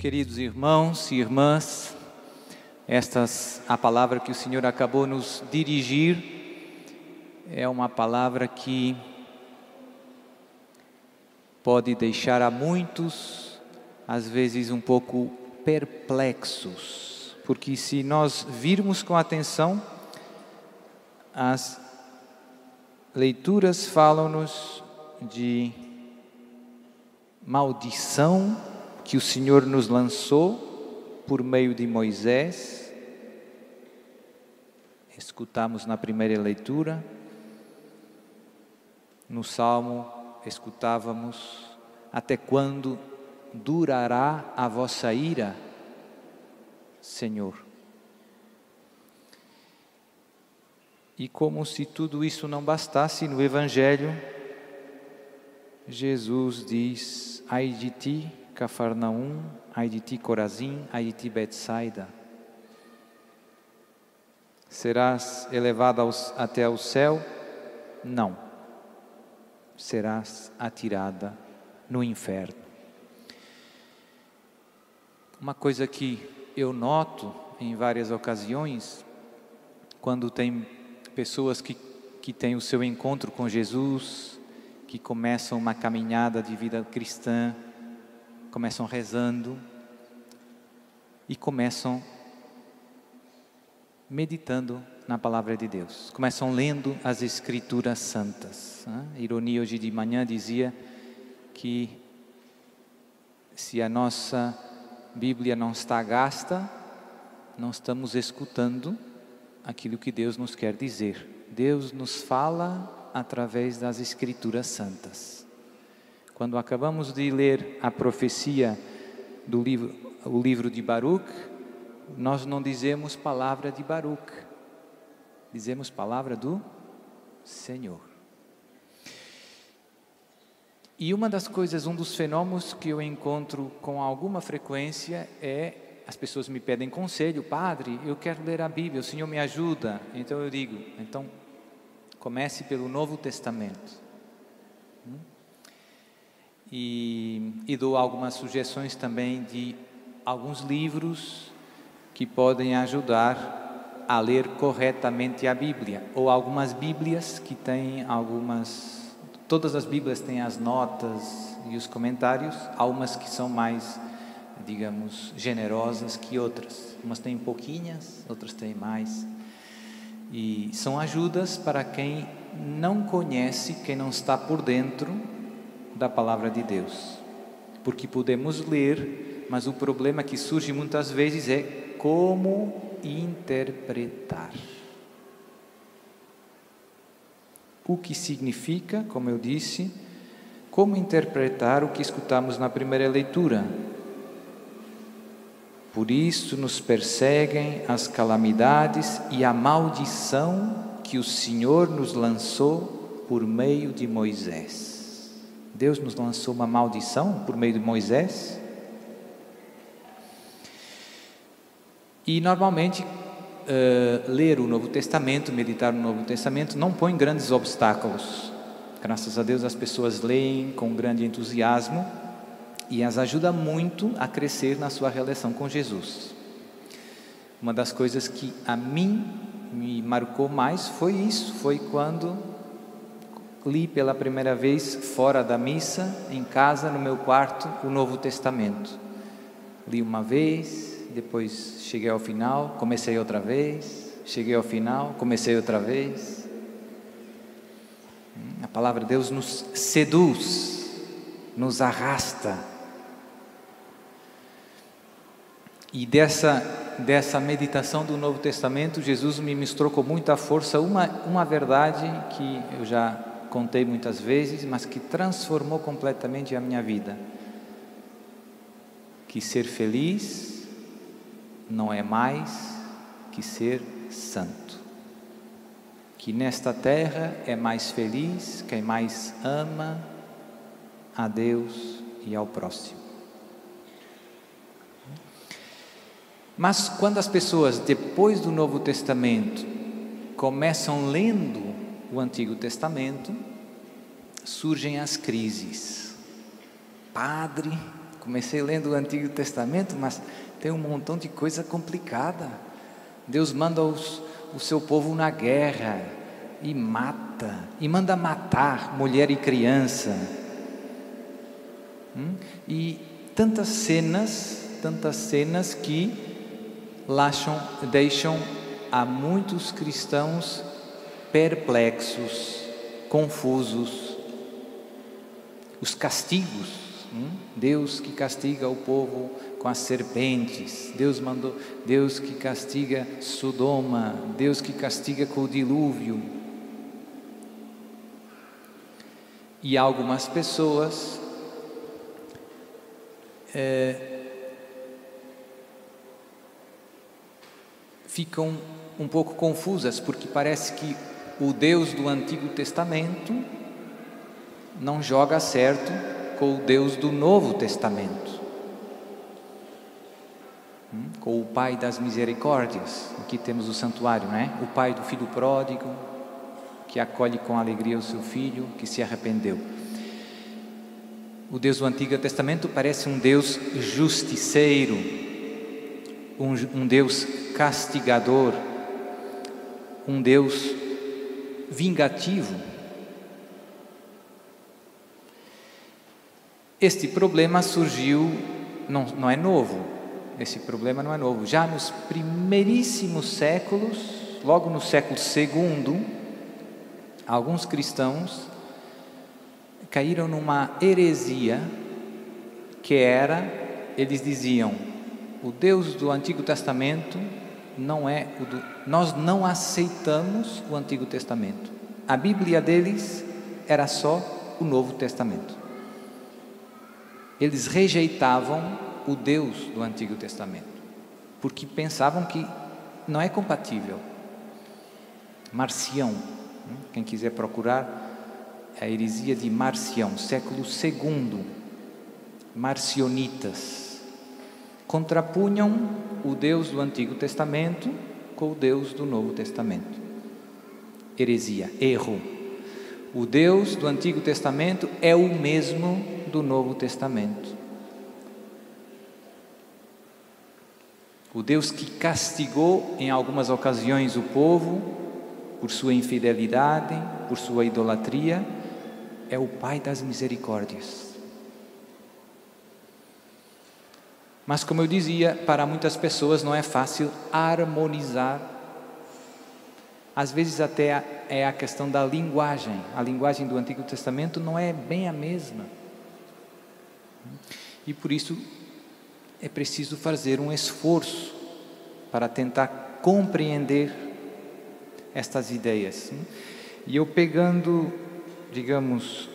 Queridos irmãos e irmãs, estas a palavra que o Senhor acabou nos dirigir é uma palavra que pode deixar a muitos às vezes um pouco perplexos, porque se nós virmos com atenção as leituras falam-nos de maldição que o Senhor nos lançou por meio de Moisés. Escutamos na primeira leitura. No Salmo, escutávamos: Até quando durará a vossa ira, Senhor? E como se tudo isso não bastasse, no Evangelho, Jesus diz: Ai de ti, Cafarnaum, ai de ti, Corazim, ai de ti, Betsaida. Serás elevado aos, até o céu? Não. Serás atirada no inferno. Uma coisa que eu noto em várias ocasiões, quando tem pessoas que, que têm o seu encontro com Jesus, que começam uma caminhada de vida cristã, começam rezando e começam meditando na palavra de Deus, começam lendo as Escrituras Santas. A ironia hoje de manhã dizia que se a nossa Bíblia não está gasta, não estamos escutando aquilo que Deus nos quer dizer. Deus nos fala através das Escrituras Santas. Quando acabamos de ler a profecia do livro, o livro de Baruch, nós não dizemos palavra de Baruch, dizemos palavra do Senhor. E uma das coisas, um dos fenômenos que eu encontro com alguma frequência é as pessoas me pedem conselho, padre, eu quero ler a Bíblia, o Senhor me ajuda. Então eu digo, então comece pelo Novo Testamento. E, e dou algumas sugestões também de alguns livros que podem ajudar a ler corretamente a Bíblia, ou algumas Bíblias que têm algumas. Todas as Bíblias têm as notas e os comentários, há umas que são mais, digamos, generosas que outras. Umas têm pouquinhas, outras têm mais. E são ajudas para quem não conhece, quem não está por dentro da palavra de Deus. Porque podemos ler, mas o problema que surge muitas vezes é como interpretar. O que significa, como eu disse, como interpretar o que escutamos na primeira leitura. Por isso nos perseguem as calamidades e a maldição que o Senhor nos lançou por meio de Moisés. Deus nos lançou uma maldição por meio de Moisés. E normalmente uh, ler o Novo Testamento, meditar no Novo Testamento, não põe grandes obstáculos. Graças a Deus as pessoas leem com grande entusiasmo e as ajuda muito a crescer na sua relação com Jesus. Uma das coisas que a mim me marcou mais foi isso, foi quando li pela primeira vez fora da missa, em casa, no meu quarto, o Novo Testamento. Li uma vez, depois cheguei ao final, comecei outra vez, cheguei ao final, comecei outra vez. A palavra de Deus nos seduz, nos arrasta. E dessa, dessa meditação do Novo Testamento, Jesus me mostrou com muita força uma, uma verdade que eu já contei muitas vezes, mas que transformou completamente a minha vida. Que ser feliz não é mais que ser santo. Que nesta terra é mais feliz quem mais ama a Deus e ao próximo. Mas quando as pessoas, depois do Novo Testamento, começam lendo o Antigo Testamento, surgem as crises. Padre, comecei lendo o Antigo Testamento, mas tem um montão de coisa complicada. Deus manda os, o seu povo na guerra e mata, e manda matar mulher e criança. Hum? E tantas cenas, tantas cenas que lacham, deixam a muitos cristãos perplexos, confusos. Os castigos, hum? Deus que castiga o povo com as serpentes, Deus mandou, Deus que castiga Sodoma, Deus que castiga com o dilúvio. E algumas pessoas é, ficam um pouco confusas, porque parece que o Deus do Antigo Testamento não joga certo com o Deus do Novo Testamento. Hum? Com o Pai das Misericórdias, aqui temos o santuário, né? O Pai do filho pródigo, que acolhe com alegria o seu filho que se arrependeu. O Deus do Antigo Testamento parece um Deus justiceiro, um, um Deus castigador, um Deus vingativo. Este problema surgiu, não, não é novo, esse problema não é novo. Já nos primeiríssimos séculos, logo no século II, alguns cristãos caíram numa heresia que era, eles diziam, o Deus do Antigo Testamento não é o do, nós não aceitamos o Antigo Testamento. A Bíblia deles era só o Novo Testamento. Eles rejeitavam o Deus do Antigo Testamento, porque pensavam que não é compatível. Marcião, quem quiser procurar, a heresia de Marcião, século II, marcionitas, contrapunham o Deus do Antigo Testamento com o Deus do Novo Testamento. Heresia, erro. O Deus do Antigo Testamento é o mesmo do Novo Testamento. O Deus que castigou em algumas ocasiões o povo por sua infidelidade, por sua idolatria, é o Pai das misericórdias. Mas, como eu dizia, para muitas pessoas não é fácil harmonizar. Às vezes, até é a questão da linguagem. A linguagem do Antigo Testamento não é bem a mesma. E por isso é preciso fazer um esforço para tentar compreender estas ideias. E eu pegando digamos,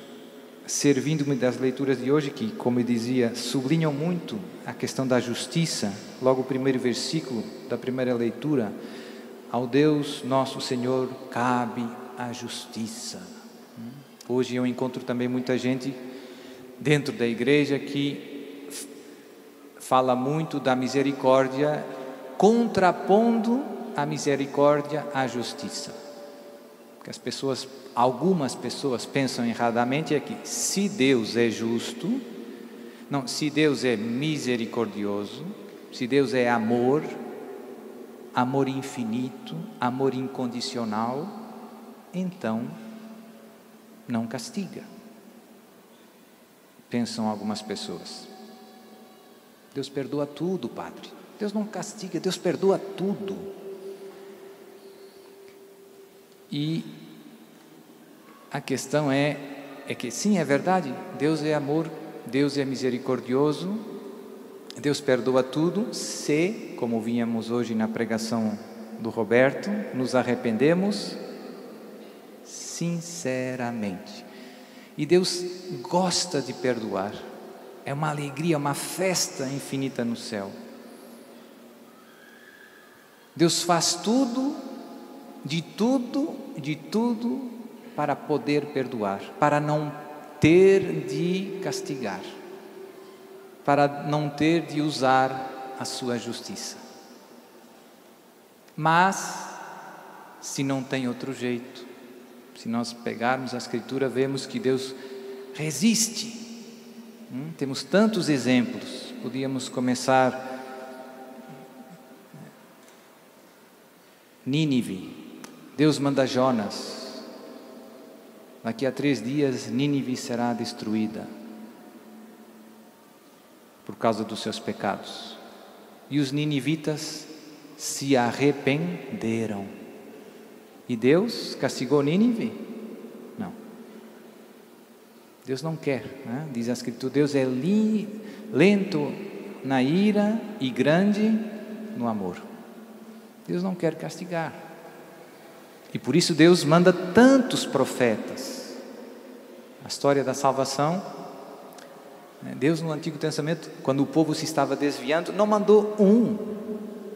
servindo-me das leituras de hoje, que, como eu dizia, sublinham muito a questão da justiça, logo o primeiro versículo da primeira leitura, ao Deus nosso Senhor cabe a justiça. Hoje eu encontro também muita gente dentro da igreja que fala muito da misericórdia, contrapondo a misericórdia à justiça que as pessoas, algumas pessoas pensam erradamente é que se Deus é justo, não, se Deus é misericordioso, se Deus é amor, amor infinito, amor incondicional, então não castiga. Pensam algumas pessoas. Deus perdoa tudo, Padre. Deus não castiga, Deus perdoa tudo. E a questão é, é que sim, é verdade, Deus é amor, Deus é misericordioso, Deus perdoa tudo, se, como vínhamos hoje na pregação do Roberto, nos arrependemos sinceramente. E Deus gosta de perdoar, é uma alegria, uma festa infinita no céu. Deus faz tudo de tudo, de tudo para poder perdoar, para não ter de castigar, para não ter de usar a sua justiça. Mas, se não tem outro jeito, se nós pegarmos a Escritura, vemos que Deus resiste, Hum? Temos tantos exemplos, podíamos começar. Nínive, Deus manda Jonas. Daqui a três dias, Nínive será destruída por causa dos seus pecados. E os ninivitas se arrependeram. E Deus castigou Nínive? Não. Deus não quer, né? diz a Escritura: Deus é li, lento na ira e grande no amor. Deus não quer castigar. E por isso Deus manda tantos profetas. A história da salvação né? Deus no Antigo Testamento, quando o povo se estava desviando, não mandou um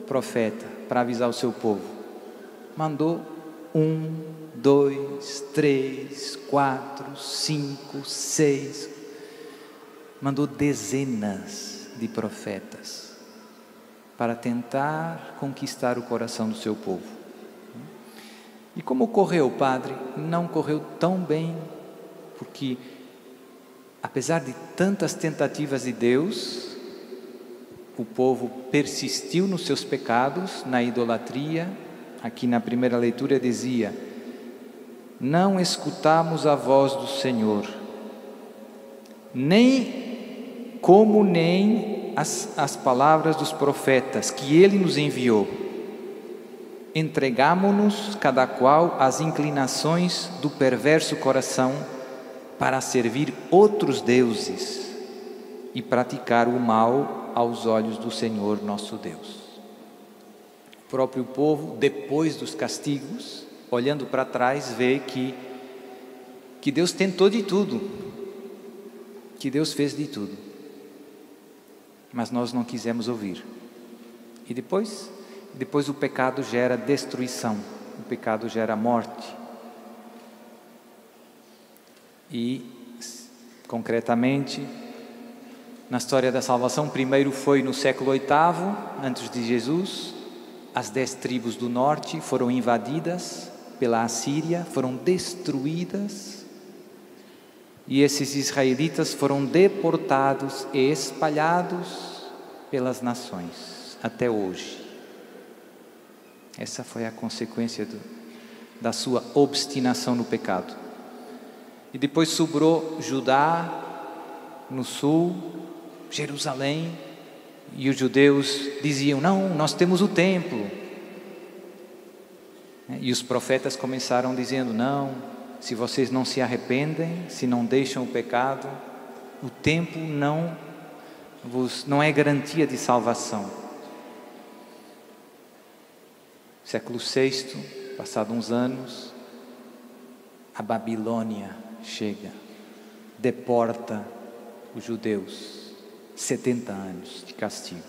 profeta para avisar o seu povo. Mandou um, dois, três, quatro, cinco, seis. Mandou dezenas de profetas para tentar conquistar o coração do seu povo. E como correu, padre? Não correu tão bem, porque apesar de tantas tentativas de Deus, o povo persistiu nos seus pecados, na idolatria. Aqui na primeira leitura dizia: Não escutamos a voz do Senhor, nem como nem as, as palavras dos profetas que ele nos enviou. Entregamo-nos, cada qual, às inclinações do perverso coração para servir outros deuses e praticar o mal aos olhos do Senhor nosso Deus. O próprio povo, depois dos castigos, olhando para trás, vê que, que Deus tentou de tudo, que Deus fez de tudo, mas nós não quisemos ouvir. E depois, depois o pecado gera destruição, o pecado gera morte. E, concretamente, na história da salvação, primeiro foi no século VIII, antes de Jesus, as dez tribos do norte foram invadidas pela Assíria, foram destruídas, e esses israelitas foram deportados e espalhados pelas nações, até hoje. Essa foi a consequência do, da sua obstinação no pecado. E depois sobrou Judá no sul, Jerusalém, e os judeus diziam: Não, nós temos o templo. E os profetas começaram dizendo: Não, se vocês não se arrependem, se não deixam o pecado, o templo não vos, não é garantia de salvação. Século VI, passado uns anos, a Babilônia chega, deporta os judeus, 70 anos de castigo.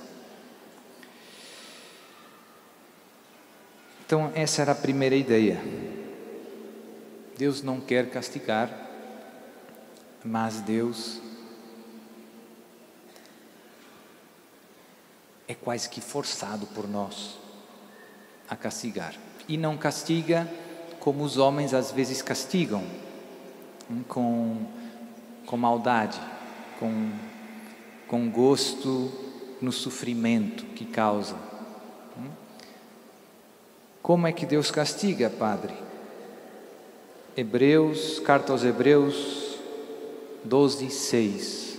Então, essa era a primeira ideia. Deus não quer castigar, mas Deus é quase que forçado por nós a castigar. E não castiga como os homens às vezes castigam com, com maldade, com, com gosto no sofrimento que causa. Como é que Deus castiga, Padre? Hebreus, carta aos Hebreus 12, 6.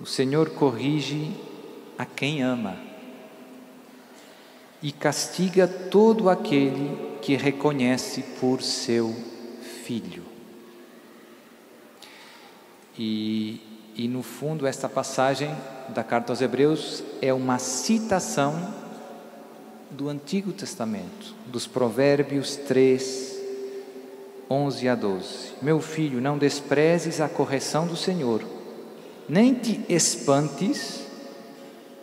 O Senhor corrige a quem ama e castiga todo aquele que reconhece por seu filho. E, e no fundo, esta passagem da carta aos Hebreus é uma citação do Antigo Testamento, dos Provérbios 3, 11 a 12. Meu filho, não desprezes a correção do Senhor, nem te espantes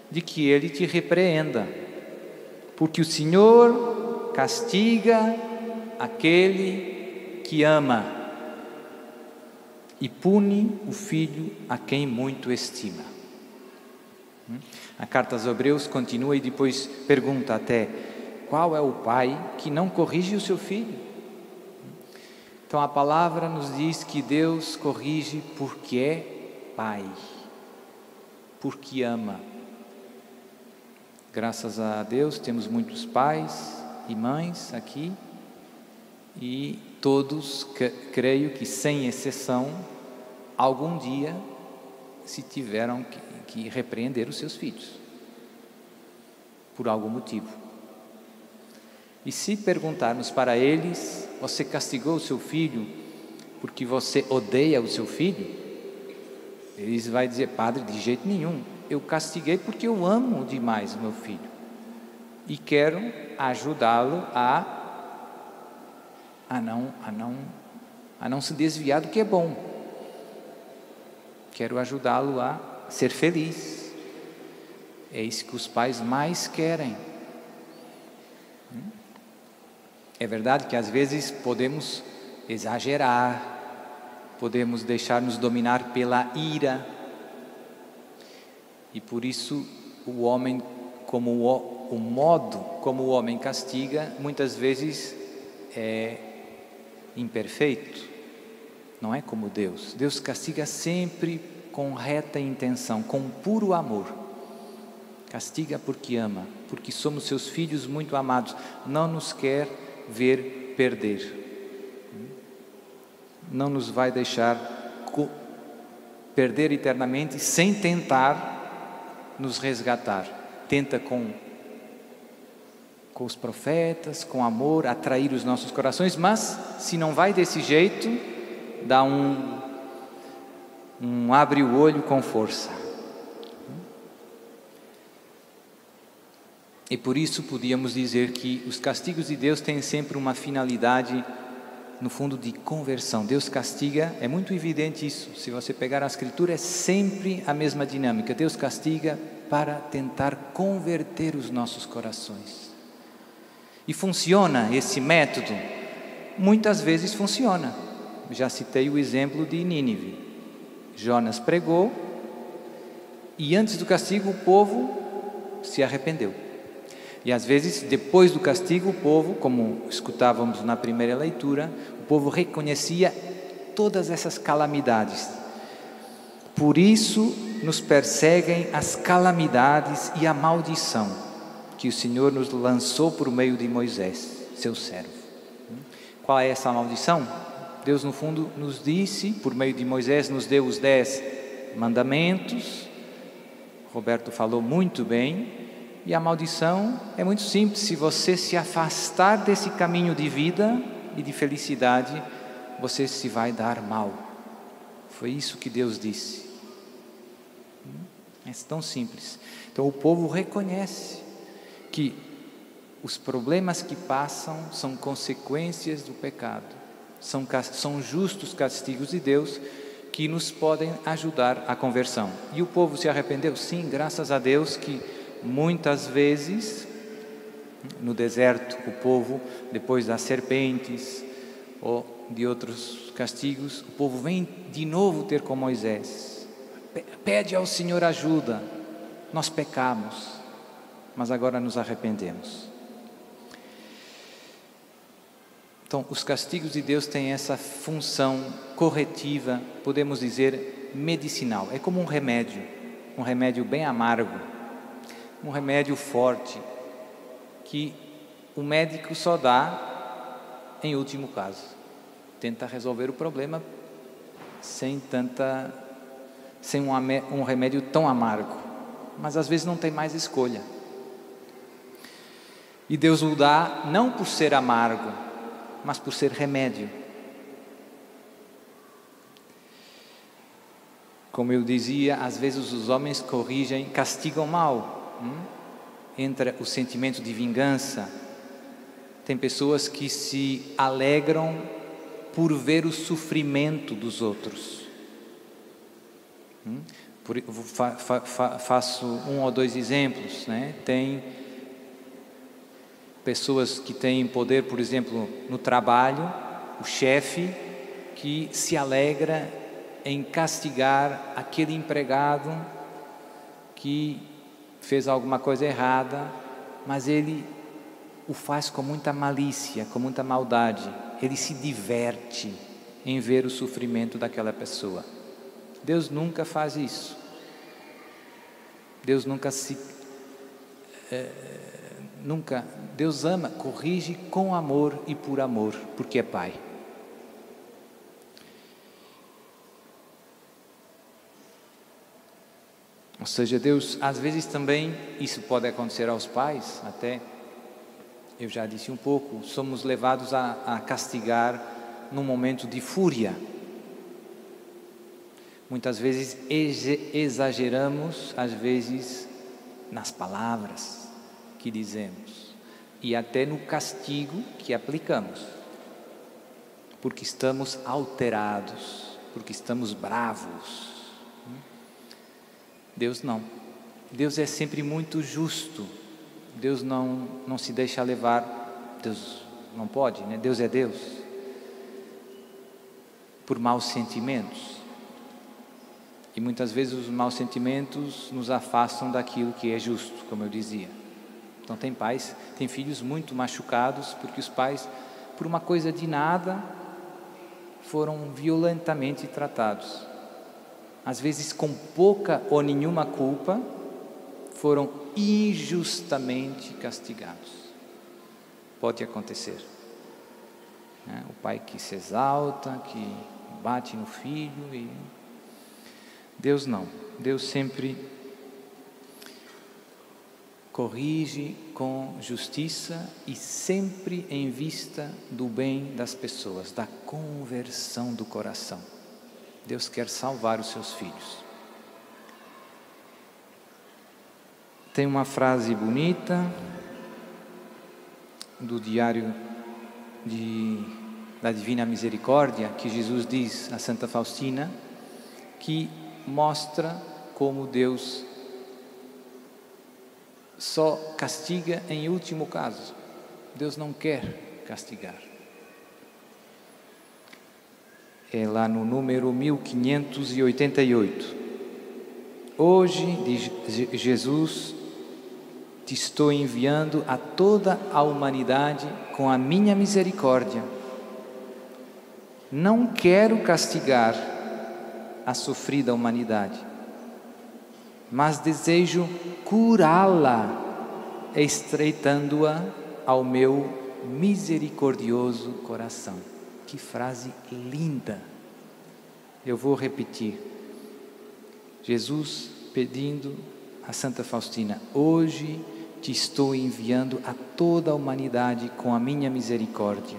de que ele te repreenda, porque o Senhor castiga aquele que ama e pune o filho a quem muito estima. Hum? A carta aos Hebreus continua e depois pergunta até: qual é o pai que não corrige o seu filho? Então a palavra nos diz que Deus corrige porque é pai, porque ama. Graças a Deus temos muitos pais e mães aqui e todos, creio que sem exceção, algum dia se tiveram que, que repreender os seus filhos por algum motivo. E se perguntarmos para eles: Você castigou o seu filho porque você odeia o seu filho? Eles vão dizer: Padre, de jeito nenhum. Eu castiguei porque eu amo demais meu filho e quero ajudá-lo a, a, não, a, não, a não se desviar do que é bom. Quero ajudá-lo a ser feliz. É isso que os pais mais querem. É verdade que às vezes podemos exagerar, podemos deixar-nos dominar pela ira, e por isso o homem, como o, o modo como o homem castiga, muitas vezes é imperfeito, não é como Deus. Deus castiga sempre com reta intenção, com puro amor. Castiga porque ama, porque somos seus filhos muito amados, não nos quer ver perder. Não nos vai deixar perder eternamente sem tentar nos resgatar. Tenta com com os profetas, com amor, atrair os nossos corações, mas se não vai desse jeito, dá um, um abre o olho com força. E por isso podíamos dizer que os castigos de Deus têm sempre uma finalidade, no fundo, de conversão. Deus castiga, é muito evidente isso. Se você pegar a Escritura, é sempre a mesma dinâmica. Deus castiga para tentar converter os nossos corações. E funciona esse método? Muitas vezes funciona. Já citei o exemplo de Nínive. Jonas pregou e antes do castigo o povo se arrependeu. E às vezes, depois do castigo, o povo, como escutávamos na primeira leitura, o povo reconhecia todas essas calamidades. Por isso nos perseguem as calamidades e a maldição que o Senhor nos lançou por meio de Moisés, seu servo. Qual é essa maldição? Deus, no fundo, nos disse, por meio de Moisés, nos deu os dez mandamentos. Roberto falou muito bem, e a maldição é muito simples: se você se afastar desse caminho de vida e de felicidade, você se vai dar mal. Foi isso que Deus disse. É tão simples. Então o povo reconhece que os problemas que passam são consequências do pecado, são, são justos castigos de Deus que nos podem ajudar à conversão. E o povo se arrependeu? Sim, graças a Deus que Muitas vezes, no deserto, o povo, depois das serpentes ou de outros castigos, o povo vem de novo ter com Moisés. Pede ao Senhor ajuda. Nós pecamos, mas agora nos arrependemos. Então, os castigos de Deus têm essa função corretiva, podemos dizer medicinal. É como um remédio, um remédio bem amargo um remédio forte que o médico só dá em último caso. Tenta resolver o problema sem tanta sem um, um remédio tão amargo, mas às vezes não tem mais escolha. E Deus o dá não por ser amargo, mas por ser remédio. Como eu dizia, às vezes os homens corrigem, castigam mal, hum, entra o sentimento de vingança. Tem pessoas que se alegram por ver o sofrimento dos outros. Hum? Por, fa, fa, fa, faço um ou dois exemplos. Né? Tem pessoas que têm poder, por exemplo, no trabalho, o chefe que se alegra em castigar aquele empregado que fez alguma coisa errada, mas ele o faz com muita malícia, com muita maldade. Ele se diverte em ver o sofrimento daquela pessoa. Deus nunca faz isso. Deus nunca se. É, nunca. Deus ama, corrige com amor e por amor, porque é Pai. Ou seja, Deus, às vezes também, isso pode acontecer aos pais, até, eu já disse um pouco, somos levados a, a castigar num momento de fúria. Muitas vezes exageramos, às vezes, nas palavras que dizemos e até no castigo que aplicamos, porque estamos alterados, porque estamos bravos. Deus não. Deus é sempre muito justo. Deus não, não se deixa levar. Deus não pode, né? Deus é Deus. Por maus sentimentos. E muitas vezes os maus sentimentos nos afastam daquilo que é justo, como eu dizia. Então tem pais, tem filhos muito machucados porque os pais, por uma coisa de nada, foram violentamente tratados. Às vezes com pouca ou nenhuma culpa, foram injustamente castigados. Pode acontecer. Né? O pai que se exalta, que bate no filho e Deus não. Deus sempre corrige com justiça e sempre em vista do bem das pessoas, da conversão do coração. Deus quer salvar os seus filhos. Tem uma frase bonita do diário de, da Divina Misericórdia que Jesus diz a Santa Faustina que mostra como Deus só castiga em último caso. Deus não quer castigar. É lá no número 1588. Hoje, diz Jesus, te estou enviando a toda a humanidade com a minha misericórdia. Não quero castigar a sofrida humanidade, mas desejo curá-la, estreitando-a ao meu misericordioso coração. Que frase linda! Eu vou repetir. Jesus pedindo a Santa Faustina: Hoje te estou enviando a toda a humanidade com a minha misericórdia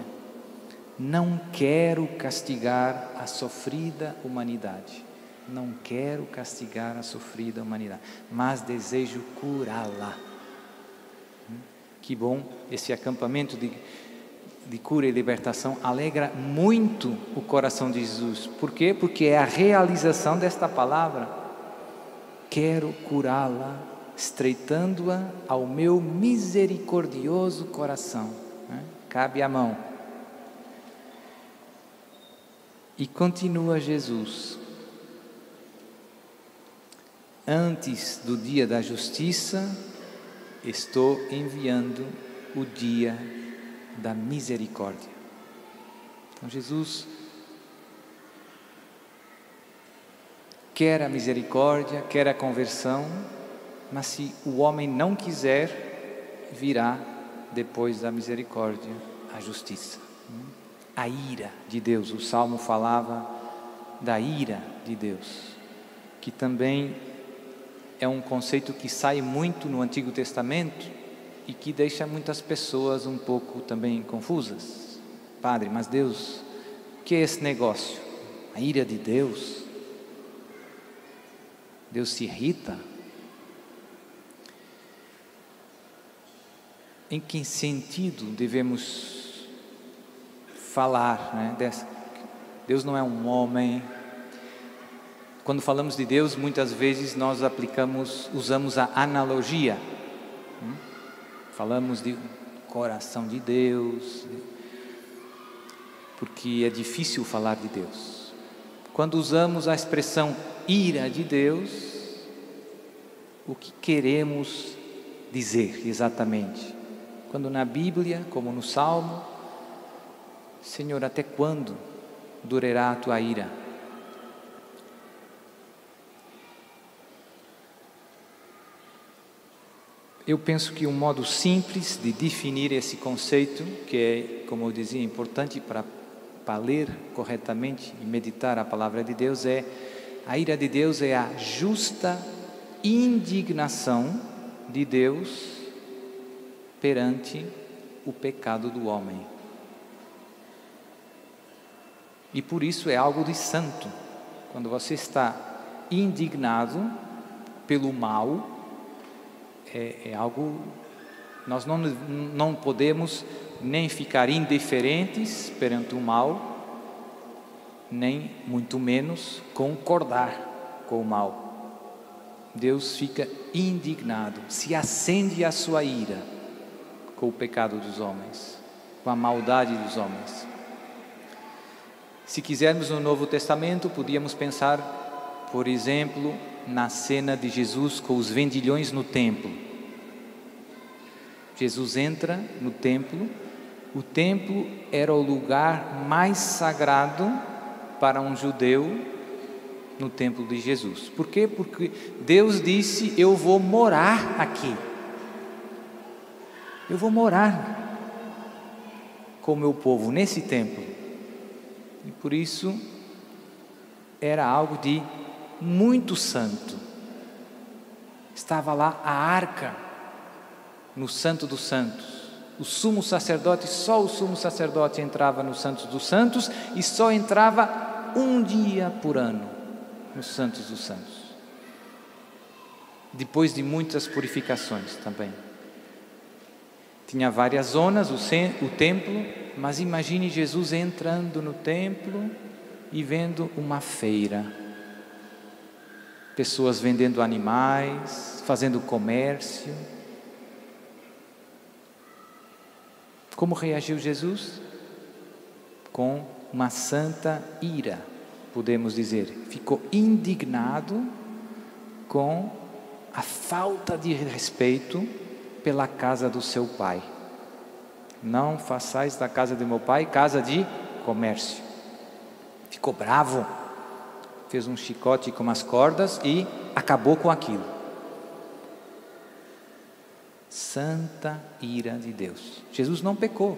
não quero castigar a sofrida humanidade. Não quero castigar a sofrida humanidade, mas desejo curá-la. Hum? Que bom esse acampamento de, de cura e libertação alegra muito o coração de Jesus. Por quê? Porque é a realização desta palavra. Quero curá-la, estreitando-a ao meu misericordioso coração. Cabe a mão e continua Jesus. Antes do dia da justiça, estou enviando o dia da misericórdia. Então, Jesus quer a misericórdia, quer a conversão, mas se o homem não quiser, virá depois da misericórdia a justiça a ira de Deus. O salmo falava da ira de Deus, que também é um conceito que sai muito no Antigo Testamento e que deixa muitas pessoas um pouco também confusas. Padre, mas Deus, o que é esse negócio? A ira de Deus? Deus se irrita? Em que sentido devemos falar, né? Deus não é um homem. Quando falamos de Deus, muitas vezes nós aplicamos, usamos a analogia. Hum? Falamos de coração de Deus, porque é difícil falar de Deus. Quando usamos a expressão ira de Deus, o que queremos dizer exatamente? Quando na Bíblia, como no Salmo, Senhor, até quando durará a tua ira? Eu penso que um modo simples de definir esse conceito, que é, como eu dizia, importante para, para ler corretamente e meditar a palavra de Deus, é a ira de Deus é a justa indignação de Deus perante o pecado do homem. E por isso é algo de santo. Quando você está indignado pelo mal, é, é algo. Nós não, não podemos nem ficar indiferentes perante o mal, nem muito menos concordar com o mal. Deus fica indignado, se acende a sua ira com o pecado dos homens, com a maldade dos homens. Se quisermos no Novo Testamento, podíamos pensar, por exemplo, na cena de Jesus com os vendilhões no templo. Jesus entra no templo, o templo era o lugar mais sagrado para um judeu no templo de Jesus. Por quê? Porque Deus disse: Eu vou morar aqui. Eu vou morar com o meu povo nesse templo. E por isso era algo de muito santo. Estava lá a arca no Santo dos Santos. O sumo sacerdote, só o sumo sacerdote entrava no Santos dos Santos e só entrava um dia por ano nos Santos dos Santos. Depois de muitas purificações também. Tinha várias zonas, o, o templo, mas imagine Jesus entrando no templo e vendo uma feira. Pessoas vendendo animais, fazendo comércio. Como reagiu Jesus? Com uma santa ira, podemos dizer. Ficou indignado com a falta de respeito pela casa do seu pai. Não façais da casa de meu pai casa de comércio. Ficou bravo, fez um chicote com as cordas e acabou com aquilo. Santa ira de Deus. Jesus não pecou.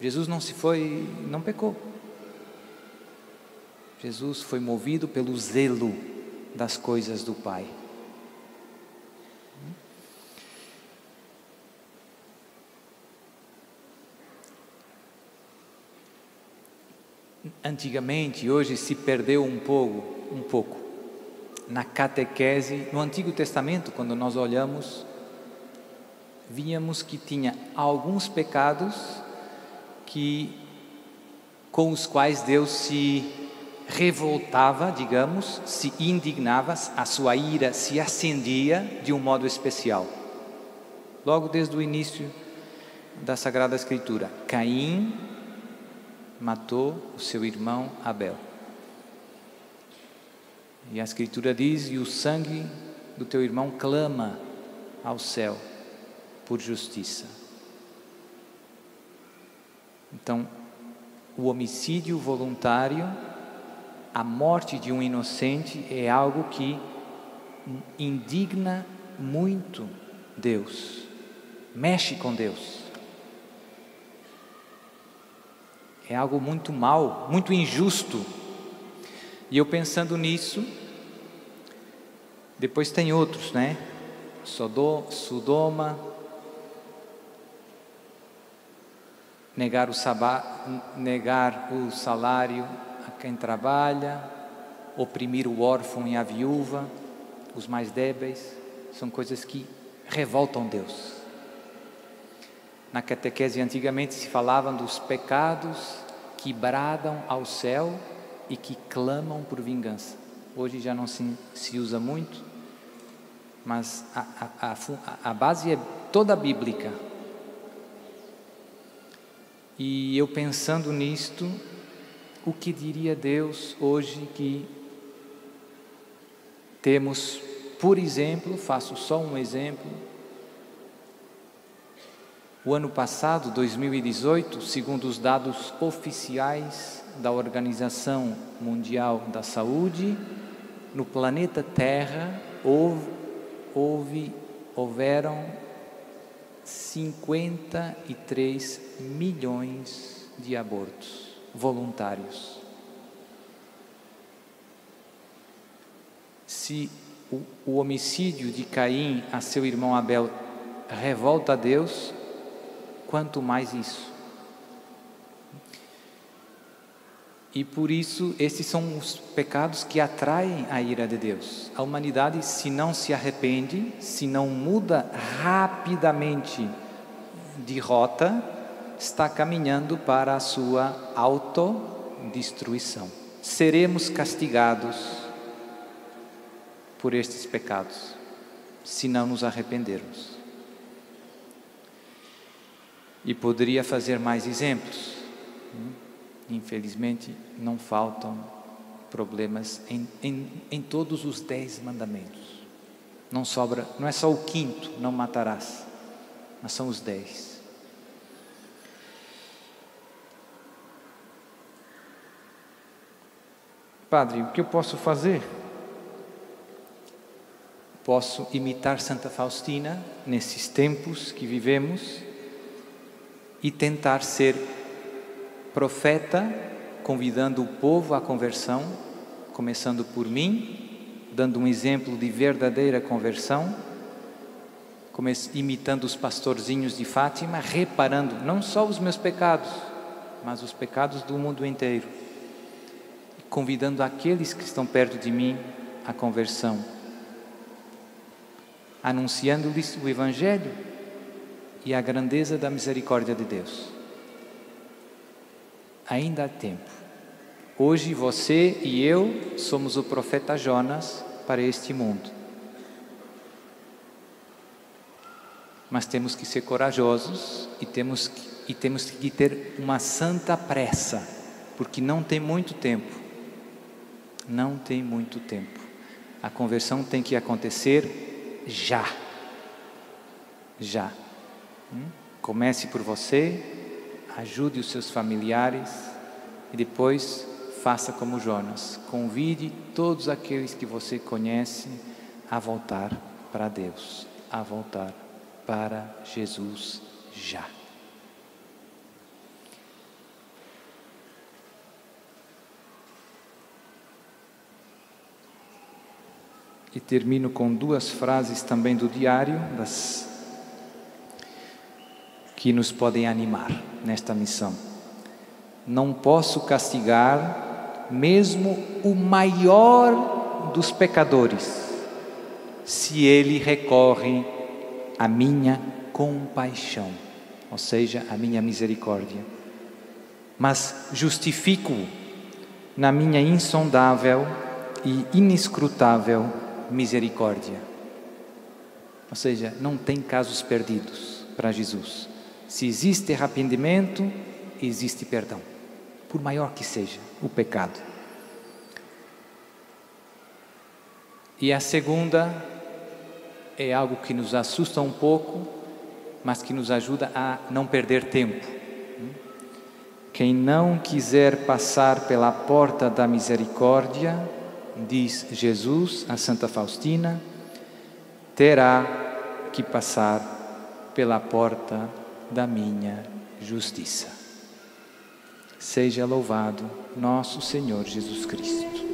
Jesus não se foi, não pecou. Jesus foi movido pelo zelo das coisas do Pai. Antigamente, hoje se perdeu um pouco, um pouco na catequese. No Antigo Testamento, quando nós olhamos, víamos que tinha alguns pecados que com os quais Deus se revoltava, digamos, se indignava, a sua ira se acendia de um modo especial. Logo desde o início da Sagrada Escritura, Caim matou o seu irmão Abel. E a Escritura diz: E o sangue do teu irmão clama ao céu por justiça. Então, o homicídio voluntário, a morte de um inocente é algo que indigna muito Deus, mexe com Deus. É algo muito mal, muito injusto. E eu pensando nisso, depois tem outros, né? Sodoma, negar o, sabá, negar o salário a quem trabalha, oprimir o órfão e a viúva, os mais débeis, são coisas que revoltam Deus. Na catequese antigamente se falavam dos pecados que bradam ao céu e que clamam por vingança. Hoje já não se, se usa muito, mas a, a, a, a base é toda bíblica. E eu pensando nisto, o que diria Deus hoje que temos, por exemplo, faço só um exemplo, o ano passado, 2018, segundo os dados oficiais da Organização Mundial da Saúde, no planeta Terra houve, houve houveram 53 milhões de abortos voluntários. Se o, o homicídio de Caim a seu irmão Abel revolta a Deus, quanto mais isso. E por isso, esses são os pecados que atraem a ira de Deus. A humanidade, se não se arrepende, se não muda rapidamente de rota, está caminhando para a sua autodestruição. Seremos castigados por estes pecados, se não nos arrependermos. E poderia fazer mais exemplos. Infelizmente, não faltam problemas em, em, em todos os dez mandamentos. Não sobra, não é só o quinto, não matarás, mas são os dez. Padre, o que eu posso fazer? Posso imitar Santa Faustina nesses tempos que vivemos e tentar ser profeta, convidando o povo à conversão, começando por mim, dando um exemplo de verdadeira conversão, imitando os pastorzinhos de Fátima, reparando não só os meus pecados, mas os pecados do mundo inteiro, convidando aqueles que estão perto de mim à conversão, anunciando-lhes o Evangelho e a grandeza da misericórdia de Deus ainda há tempo. Hoje você e eu somos o profeta Jonas para este mundo. Mas temos que ser corajosos e temos que, e temos que ter uma santa pressa, porque não tem muito tempo. Não tem muito tempo. A conversão tem que acontecer já. Já. Hum? Comece por você, ajude os seus familiares e depois faça como Jonas, convide todos aqueles que você conhece a voltar para Deus, a voltar para Jesus já. E termino com duas frases também do diário das que nos podem animar nesta missão. Não posso castigar mesmo o maior dos pecadores, se ele recorre à minha compaixão, ou seja, à minha misericórdia. Mas justifico-o na minha insondável e inescrutável misericórdia. Ou seja, não tem casos perdidos para Jesus. Se existe arrependimento, existe perdão, por maior que seja o pecado. E a segunda é algo que nos assusta um pouco, mas que nos ajuda a não perder tempo. Quem não quiser passar pela porta da misericórdia, diz Jesus a Santa Faustina, terá que passar pela porta da minha justiça. Seja louvado nosso Senhor Jesus Cristo.